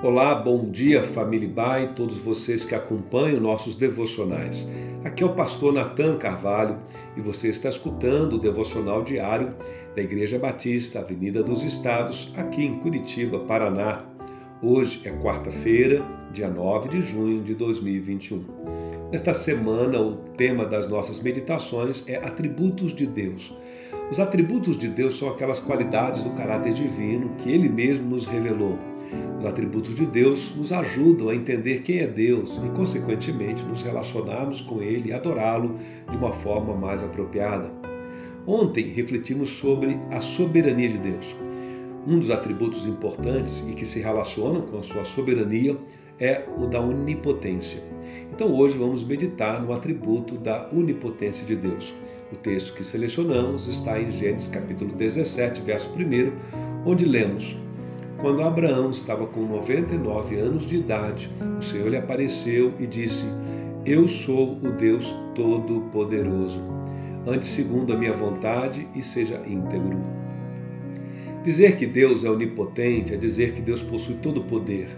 Olá, bom dia família Bai, todos vocês que acompanham nossos devocionais. Aqui é o pastor Natan Carvalho e você está escutando o devocional diário da Igreja Batista, Avenida dos Estados, aqui em Curitiba, Paraná. Hoje é quarta-feira, dia 9 de junho de 2021. Nesta semana, o tema das nossas meditações é atributos de Deus. Os atributos de Deus são aquelas qualidades do caráter divino que ele mesmo nos revelou. Os atributos de Deus nos ajudam a entender quem é Deus e, consequentemente, nos relacionarmos com Ele e adorá-lo de uma forma mais apropriada. Ontem refletimos sobre a soberania de Deus. Um dos atributos importantes e que se relacionam com a sua soberania é o da onipotência. Então hoje vamos meditar no atributo da onipotência de Deus. O texto que selecionamos está em Gênesis capítulo 17, verso 1, onde lemos: quando Abraão estava com 99 anos de idade, o Senhor lhe apareceu e disse: Eu sou o Deus Todo-Poderoso. Ande segundo a minha vontade e seja íntegro. Dizer que Deus é onipotente é dizer que Deus possui todo o poder.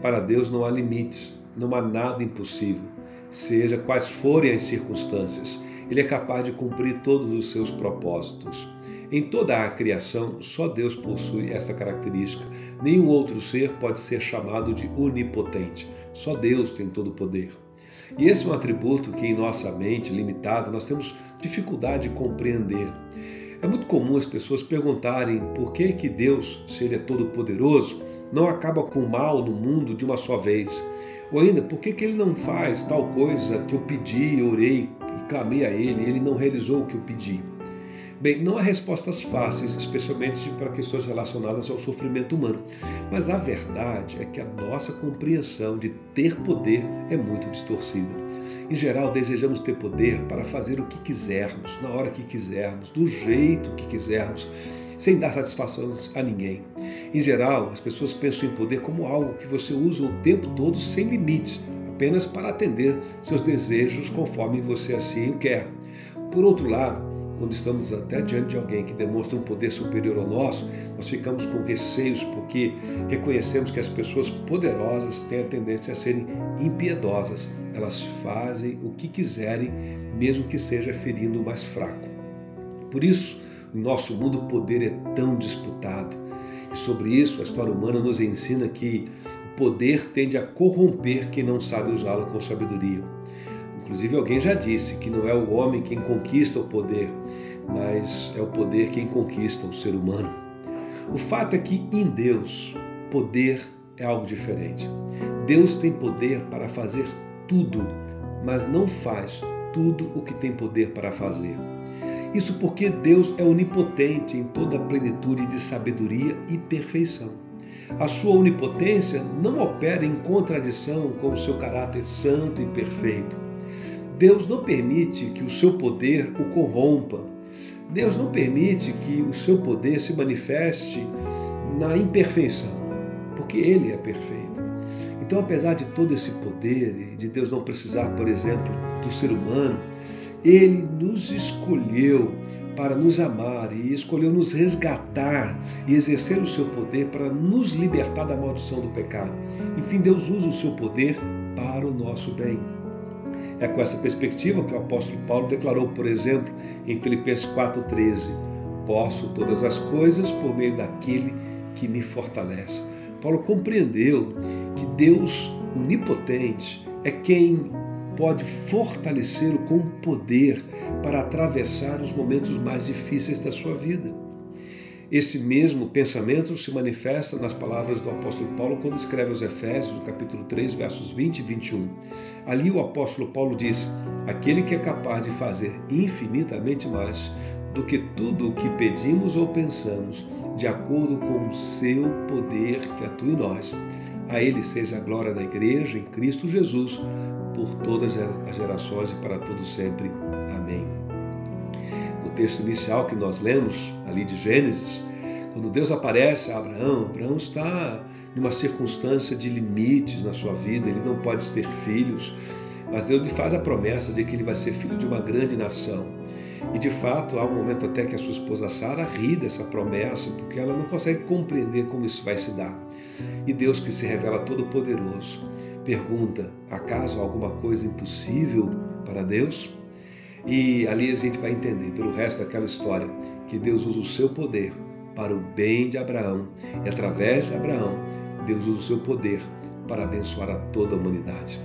Para Deus não há limites, não há nada impossível. Seja quais forem as circunstâncias, Ele é capaz de cumprir todos os seus propósitos. Em toda a criação, só Deus possui essa característica. Nenhum outro ser pode ser chamado de onipotente. Só Deus tem todo o poder. E esse é um atributo que, em nossa mente limitada, nós temos dificuldade de compreender. É muito comum as pessoas perguntarem por que, que Deus, se Ele é todo-poderoso, não acaba com o mal no mundo de uma só vez. Ou ainda, por que, que Ele não faz tal coisa que eu pedi, orei e clamei a Ele e Ele não realizou o que eu pedi? Bem, não há respostas fáceis, especialmente para questões relacionadas ao sofrimento humano, mas a verdade é que a nossa compreensão de ter poder é muito distorcida. Em geral, desejamos ter poder para fazer o que quisermos, na hora que quisermos, do jeito que quisermos, sem dar satisfação a ninguém. Em geral, as pessoas pensam em poder como algo que você usa o tempo todo sem limites, apenas para atender seus desejos conforme você assim o quer. Por outro lado, quando estamos até diante de alguém que demonstra um poder superior ao nosso, nós ficamos com receios porque reconhecemos que as pessoas poderosas têm a tendência a serem impiedosas. Elas fazem o que quiserem, mesmo que seja ferindo o mais fraco. Por isso, no nosso mundo o poder é tão disputado. E sobre isso, a história humana nos ensina que o poder tende a corromper quem não sabe usá-lo com sabedoria. Inclusive, alguém já disse que não é o homem quem conquista o poder, mas é o poder quem conquista o ser humano. O fato é que em Deus, poder é algo diferente. Deus tem poder para fazer tudo, mas não faz tudo o que tem poder para fazer. Isso porque Deus é onipotente em toda a plenitude de sabedoria e perfeição. A sua onipotência não opera em contradição com o seu caráter santo e perfeito. Deus não permite que o seu poder o corrompa. Deus não permite que o seu poder se manifeste na imperfeição, porque Ele é perfeito. Então, apesar de todo esse poder e de Deus não precisar, por exemplo, do ser humano, Ele nos escolheu para nos amar e escolheu nos resgatar e exercer o seu poder para nos libertar da maldição do pecado. Enfim, Deus usa o seu poder para o nosso bem. É com essa perspectiva que o apóstolo Paulo declarou, por exemplo, em Filipenses 4,13: Posso todas as coisas por meio daquele que me fortalece. Paulo compreendeu que Deus onipotente é quem pode fortalecê-lo com poder para atravessar os momentos mais difíceis da sua vida. Este mesmo pensamento se manifesta nas palavras do apóstolo Paulo quando escreve aos Efésios, capítulo 3, versos 20 e 21. Ali o apóstolo Paulo diz: Aquele que é capaz de fazer infinitamente mais do que tudo o que pedimos ou pensamos, de acordo com o seu poder que atua em nós. A Ele seja a glória da Igreja em Cristo Jesus, por todas as gerações e para todos sempre. Amém o texto inicial que nós lemos, ali de Gênesis, quando Deus aparece a Abraão, Abraão está numa circunstância de limites na sua vida, ele não pode ter filhos, mas Deus lhe faz a promessa de que ele vai ser filho de uma grande nação. E de fato, há um momento até que a sua esposa Sara ri dessa promessa, porque ela não consegue compreender como isso vai se dar. E Deus, que se revela todo-poderoso, pergunta: acaso alguma coisa impossível para Deus? E ali a gente vai entender, pelo resto daquela história, que Deus usa o seu poder para o bem de Abraão. E através de Abraão, Deus usa o seu poder para abençoar a toda a humanidade.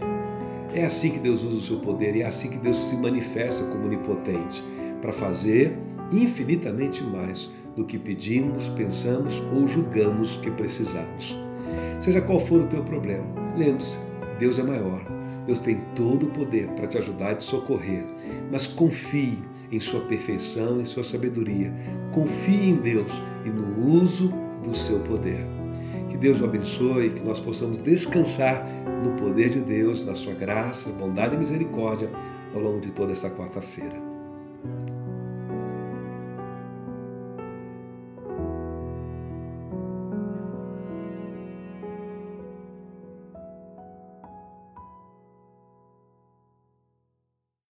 É assim que Deus usa o seu poder e é assim que Deus se manifesta como onipotente para fazer infinitamente mais do que pedimos, pensamos ou julgamos que precisamos. Seja qual for o teu problema, lembre-se, Deus é maior. Deus tem todo o poder para te ajudar e te socorrer, mas confie em sua perfeição e sua sabedoria. Confie em Deus e no uso do seu poder. Que Deus o abençoe, que nós possamos descansar no poder de Deus, na sua graça, bondade e misericórdia ao longo de toda esta quarta-feira.